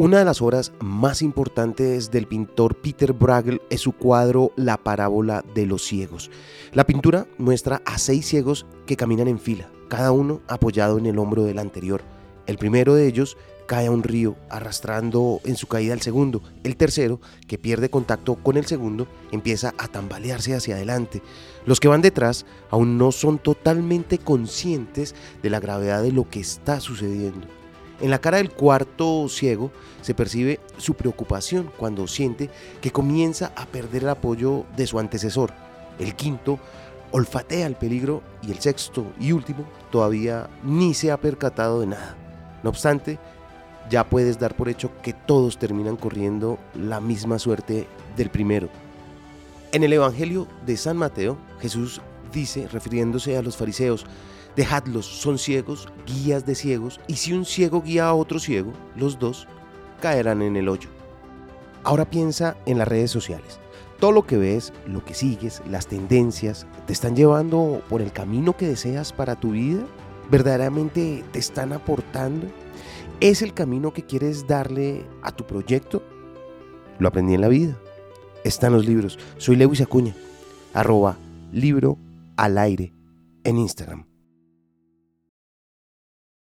Una de las obras más importantes del pintor Peter Bruegel es su cuadro La parábola de los ciegos. La pintura muestra a seis ciegos que caminan en fila, cada uno apoyado en el hombro del anterior. El primero de ellos cae a un río, arrastrando en su caída al segundo. El tercero, que pierde contacto con el segundo, empieza a tambalearse hacia adelante. Los que van detrás aún no son totalmente conscientes de la gravedad de lo que está sucediendo. En la cara del cuarto ciego se percibe su preocupación cuando siente que comienza a perder el apoyo de su antecesor. El quinto olfatea el peligro y el sexto y último todavía ni se ha percatado de nada. No obstante, ya puedes dar por hecho que todos terminan corriendo la misma suerte del primero. En el Evangelio de San Mateo, Jesús dice, refiriéndose a los fariseos, Dejadlos, son ciegos, guías de ciegos, y si un ciego guía a otro ciego, los dos caerán en el hoyo. Ahora piensa en las redes sociales. Todo lo que ves, lo que sigues, las tendencias, ¿te están llevando por el camino que deseas para tu vida? ¿Verdaderamente te están aportando? ¿Es el camino que quieres darle a tu proyecto? Lo aprendí en la vida. Está en los libros. Soy Lewis Acuña, arroba libro al aire en Instagram.